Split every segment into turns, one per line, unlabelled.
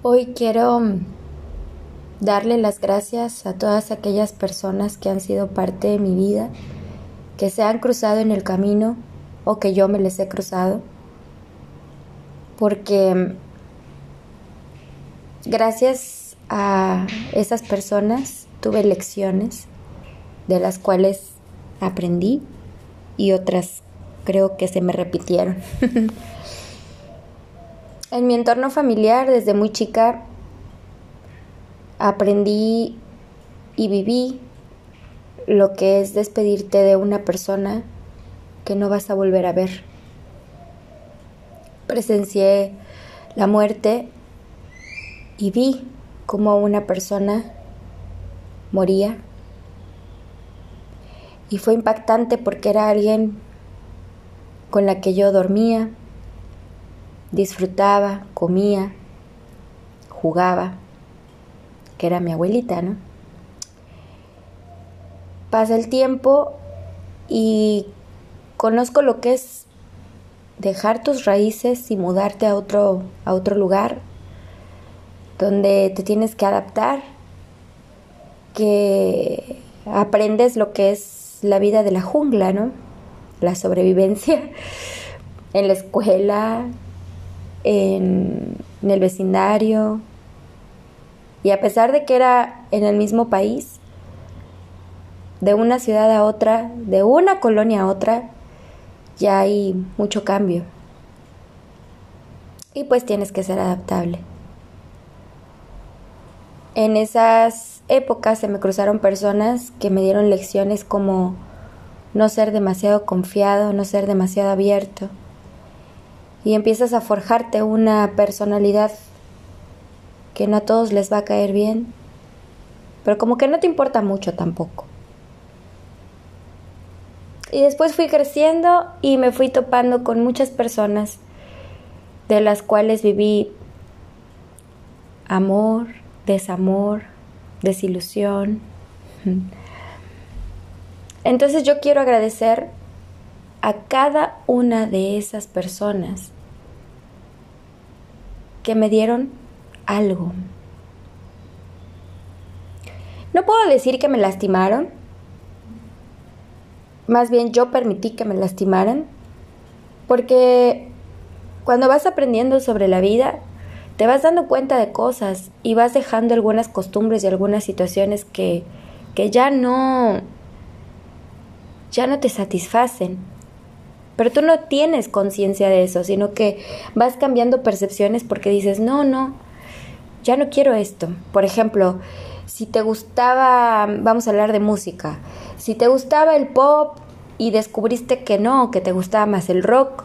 Hoy quiero darle las gracias a todas aquellas personas que han sido parte de mi vida, que se han cruzado en el camino o que yo me les he cruzado, porque gracias a esas personas tuve lecciones de las cuales aprendí y otras creo que se me repitieron. En mi entorno familiar, desde muy chica, aprendí y viví lo que es despedirte de una persona que no vas a volver a ver. Presencié la muerte y vi cómo una persona moría. Y fue impactante porque era alguien con la que yo dormía, disfrutaba, comía, jugaba, que era mi abuelita, ¿no? Pasa el tiempo y conozco lo que es dejar tus raíces y mudarte a otro, a otro lugar donde te tienes que adaptar, que aprendes lo que es la vida de la jungla, ¿no? La sobrevivencia en la escuela, en, el vecindario. Y a pesar de que era en el mismo país, de una ciudad a otra, de una colonia a otra, ya hay mucho cambio. Y pues tienes que ser adaptable. En esas épocas se me cruzaron personas que me dieron lecciones como no ser demasiado confiado, no ser demasiado abierto, y empiezas a forjarte una personalidad que no a todos les va a caer bien, pero como que no te importa mucho tampoco. Y después fui creciendo y me fui topando con muchas personas de las cuales viví amor, desamor, desilusión. Entonces yo quiero agradecer a cada una de esas personas que me dieron algo. No puedo decir que me lastimaron, más bien yo permití que me lastimaran, porque cuando vas aprendiendo sobre la vida, te vas dando cuenta de cosas y vas dejando algunas costumbres y algunas situaciones que, que ya no ya no te satisfacen pero tú no tienes conciencia de eso, sino que vas cambiando percepciones porque dices, no, no, ya no quiero esto. Por ejemplo, si te gustaba, vamos a hablar de música, si te gustaba el pop y descubriste que no, que te gustaba más el rock,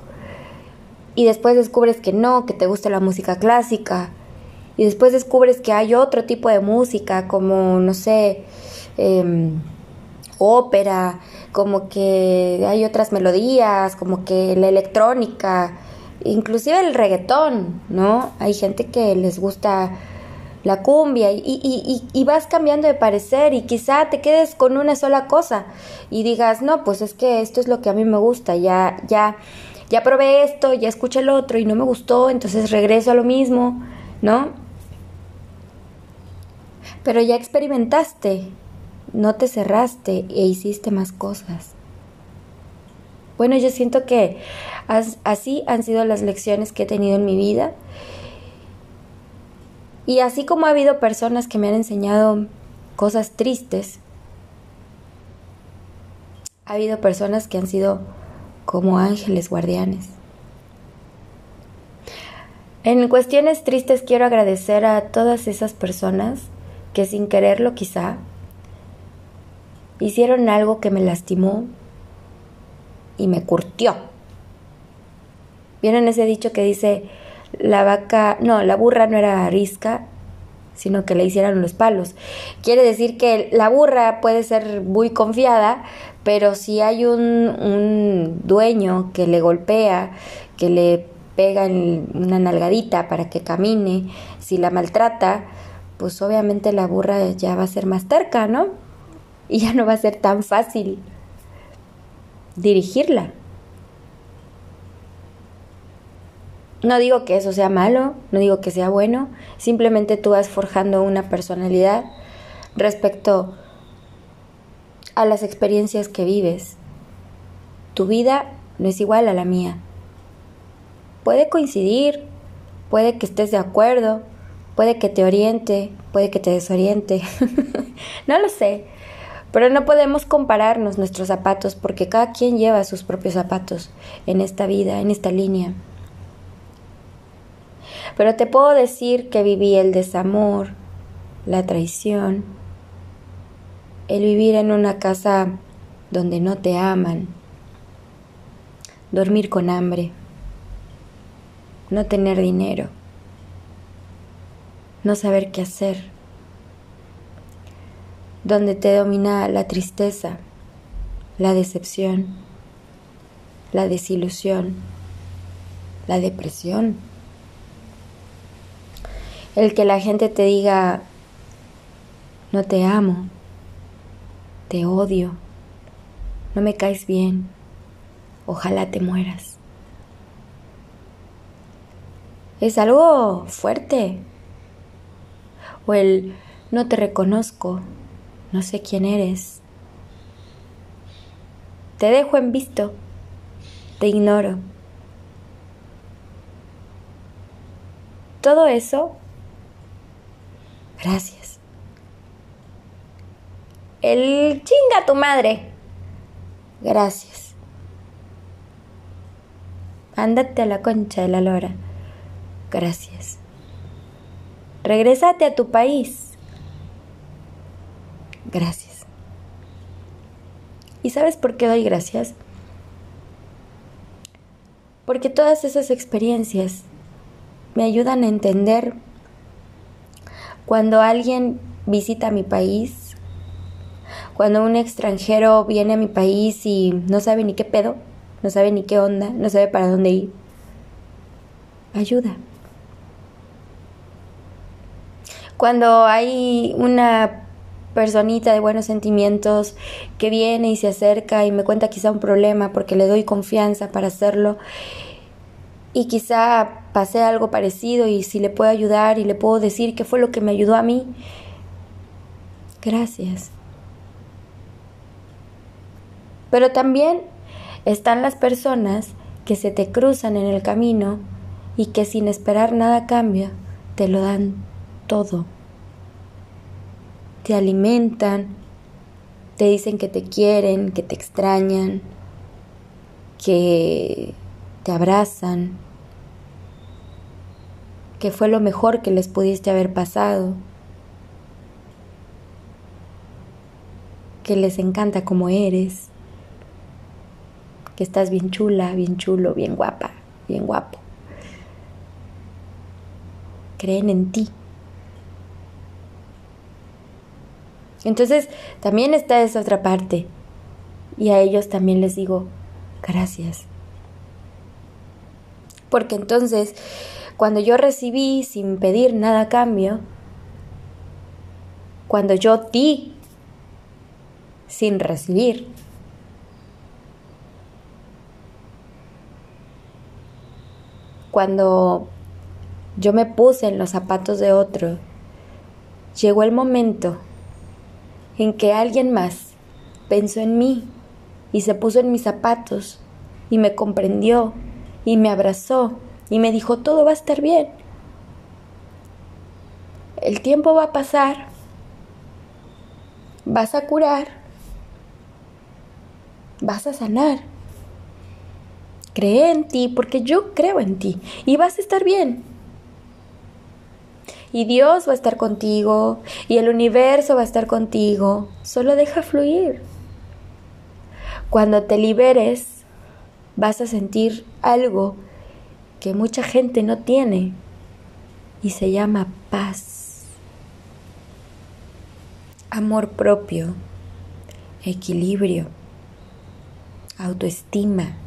y después descubres que no, que te gusta la música clásica, y después descubres que hay otro tipo de música como, no sé, eh, ópera, como que hay otras melodías, como que la electrónica, inclusive el reggaetón, ¿no? Hay gente que les gusta la cumbia y, y, y, vas cambiando de parecer y quizá te quedes con una sola cosa y digas, no, pues es que esto es lo que a mí me gusta, ya, ya, ya probé esto, ya escuché el otro y no me gustó, entonces regreso a lo mismo, ¿no? Pero ya experimentaste, no te cerraste e hiciste más cosas. Bueno, yo siento que así han sido las lecciones que he tenido en mi vida. Y así como ha habido personas que me han enseñado cosas tristes, ha habido personas que han sido como ángeles guardianes. En cuestiones tristes quiero agradecer a todas esas personas que sin quererlo quizá hicieron algo que me lastimó y me curtió. ¿Vieron ese dicho que dice, la vaca, no, la burra no era arisca, sino que le hicieron los palos. Quiere decir que la burra puede ser muy confiada, pero si hay un, un dueño que le golpea, que le pega una nalgadita para que camine, si la maltrata, pues obviamente la burra ya va a ser más terca, ¿no? Y ya no va a ser tan fácil dirigirla. No digo que eso sea malo, no digo que sea bueno, simplemente tú vas forjando una personalidad respecto a las experiencias que vives. Tu vida no es igual a la mía. Puede coincidir, puede que estés de acuerdo, puede que te oriente, puede que te desoriente, no lo sé, pero no podemos compararnos nuestros zapatos porque cada quien lleva sus propios zapatos en esta vida, en esta línea. Pero te puedo decir que viví el desamor, la traición, el vivir en una casa donde no te aman, dormir con hambre, no tener dinero, no saber qué hacer, donde te domina la tristeza, la decepción, la desilusión, la depresión. El que la gente te diga, no te amo, te odio, no me caes bien, ojalá te mueras. Es algo fuerte. O el no te reconozco, no sé quién eres. Te dejo en visto, te ignoro. Todo eso Gracias. El chinga tu madre. Gracias. Ándate a la concha de la lora. Gracias. Regrésate a tu país. Gracias. ¿Y sabes por qué doy gracias? Porque todas esas experiencias me ayudan a entender cuando alguien visita mi país, cuando un extranjero viene a mi país y no sabe ni qué pedo, no sabe ni qué onda, no sabe para dónde ir, ayuda. Cuando hay una personita de buenos sentimientos que viene y se acerca y me cuenta quizá un problema porque le doy confianza para hacerlo y quizá pasé algo parecido y si le puedo ayudar y le puedo decir qué fue lo que me ayudó a mí, gracias. Pero también están las personas que se te cruzan en el camino y que sin esperar nada a cambio te lo dan todo. Te alimentan, te dicen que te quieren, que te extrañan, que te abrazan, que fue lo mejor que les pudiste haber pasado, que les encanta como eres, que estás bien chula, bien chulo, bien guapa, bien guapo. Creen en ti. Entonces también está esa otra parte. Y a ellos también les digo, gracias porque entonces cuando yo recibí sin pedir nada a cambio, cuando yo di sin recibir, cuando yo me puse en los zapatos de otro, llegó el momento en que alguien más pensó en mí y se puso en mis zapatos y me comprendió y me abrazó y me dijo, todo va a estar bien. El tiempo va a pasar, vas a curar, vas a sanar. Cree en ti porque yo creo en ti y vas a estar bien. Y Dios va a estar contigo y el universo va a estar contigo. Solo deja fluir. Cuando te liberes, vas a sentir algo que mucha gente no tiene y se llama paz, amor propio, equilibrio, autoestima.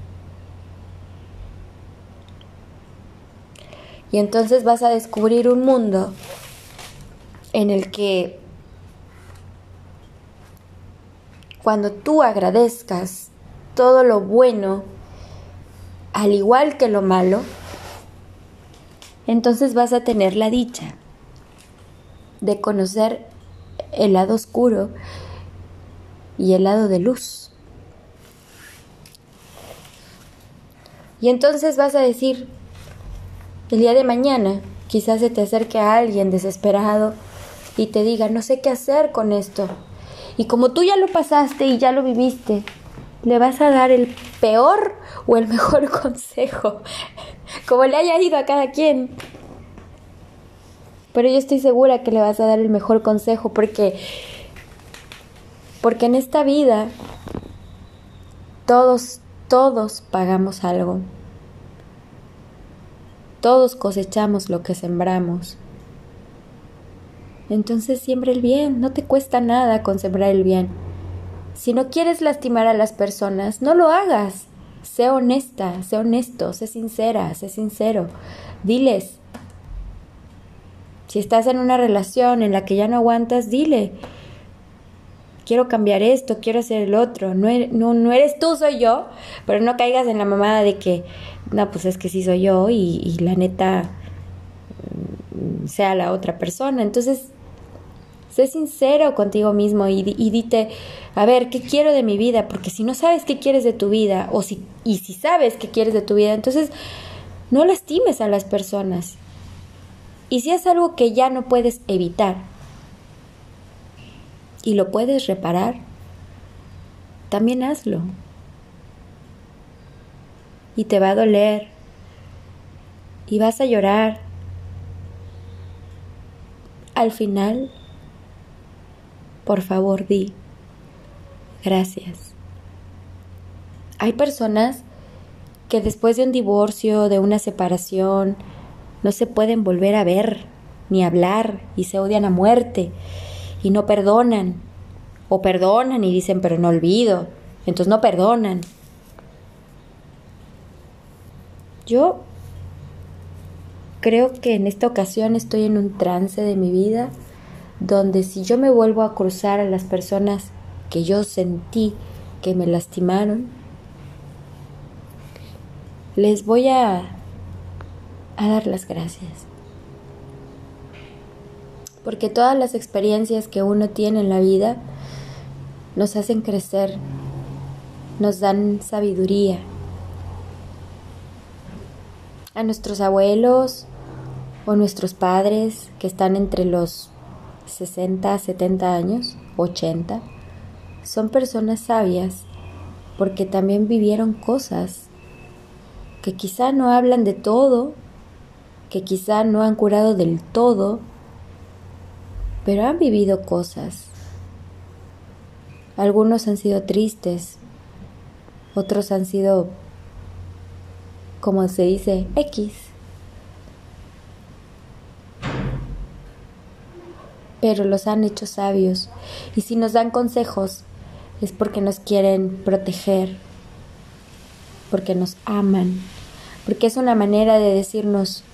Y entonces vas a descubrir un mundo en el que cuando tú agradezcas todo lo bueno al igual que lo malo, entonces vas a tener la dicha de conocer el lado oscuro y el lado de luz. Y entonces vas a decir, el día de mañana quizás se te acerque a alguien desesperado y te diga, no sé qué hacer con esto. Y como tú ya lo pasaste y ya lo viviste, le vas a dar el peor o el mejor consejo, como le haya ido a cada quien. Pero yo estoy segura que le vas a dar el mejor consejo porque porque en esta vida todos todos pagamos algo. Todos cosechamos lo que sembramos. Entonces siembra el bien, no te cuesta nada con sembrar el bien. Si no quieres lastimar a las personas, no lo hagas. Sé honesta, sé honesto, sé sincera, sé sincero. Diles. Si estás en una relación en la que ya no aguantas, dile. Quiero cambiar esto, quiero hacer el otro. No, er, no, eres tú, soy yo. Pero no caigas en la mamada de que, no, pues es que sí soy yo y, y la neta mm, sea la otra persona. Entonces, Sé sincero contigo mismo y, dite, a ver, ¿qué quiero de mi vida? Porque si no sabes qué quieres de tu vida, o si, y si sabes qué quieres de tu vida, entonces no lastimes a las personas. Y si es algo que ya no puedes evitar y lo puedes reparar, también hazlo. Y te va a doler. Y vas a llorar. Al final por favor di gracias. Hay personas que después de un divorcio, de una separación, no se pueden volver a ver ni hablar y se odian a muerte y no perdonan o perdonan y dicen pero no olvido, entonces no perdonan. Yo creo que en esta ocasión estoy en un trance de mi vida donde si yo me vuelvo a cruzar a las personas que yo sentí que me lastimaron, les voy a, a dar las gracias. Porque todas las experiencias que uno tiene en la vida nos hacen crecer, nos dan sabiduría. A nuestros abuelos o nuestros padres que están entre los 60, 70 años, 80, son personas sabias porque también vivieron cosas que quizá no hablan de todo, que quizá no han curado del todo, pero han vivido cosas. Algunos han sido tristes, otros han sido, como se dice, X. pero los han hecho sabios. Y si nos dan consejos es porque nos quieren proteger, porque nos aman, porque es una manera de decirnos,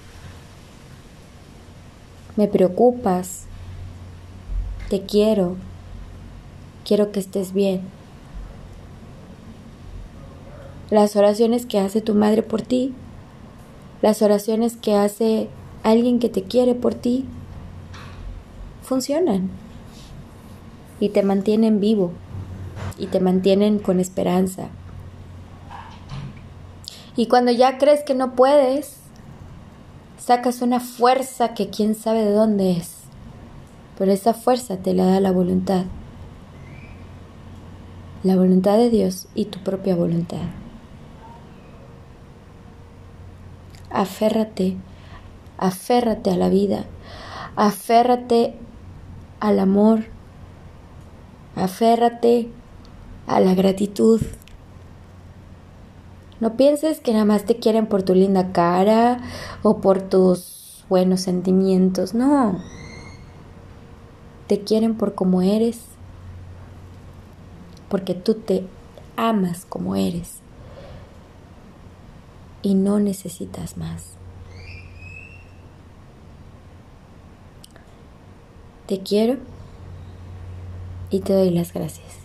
me preocupas, te quiero, quiero que estés bien. Las oraciones que hace tu madre por ti, las oraciones que hace alguien que te quiere por ti, funcionan. Y te mantienen vivo. Y te mantienen con esperanza. Y cuando ya crees que no puedes, sacas una fuerza que quién sabe de dónde es, pero esa fuerza te la da la voluntad, la voluntad de Dios y tu propia voluntad. Aférrate, aférrate a la vida, aférrate al amor, aférrate a la gratitud. No pienses que nada más te quieren por tu linda cara o por tus buenos sentimientos, no. Te quieren por como eres, porque tú te amas como eres y no necesitas más. Te quiero y te doy las gracias.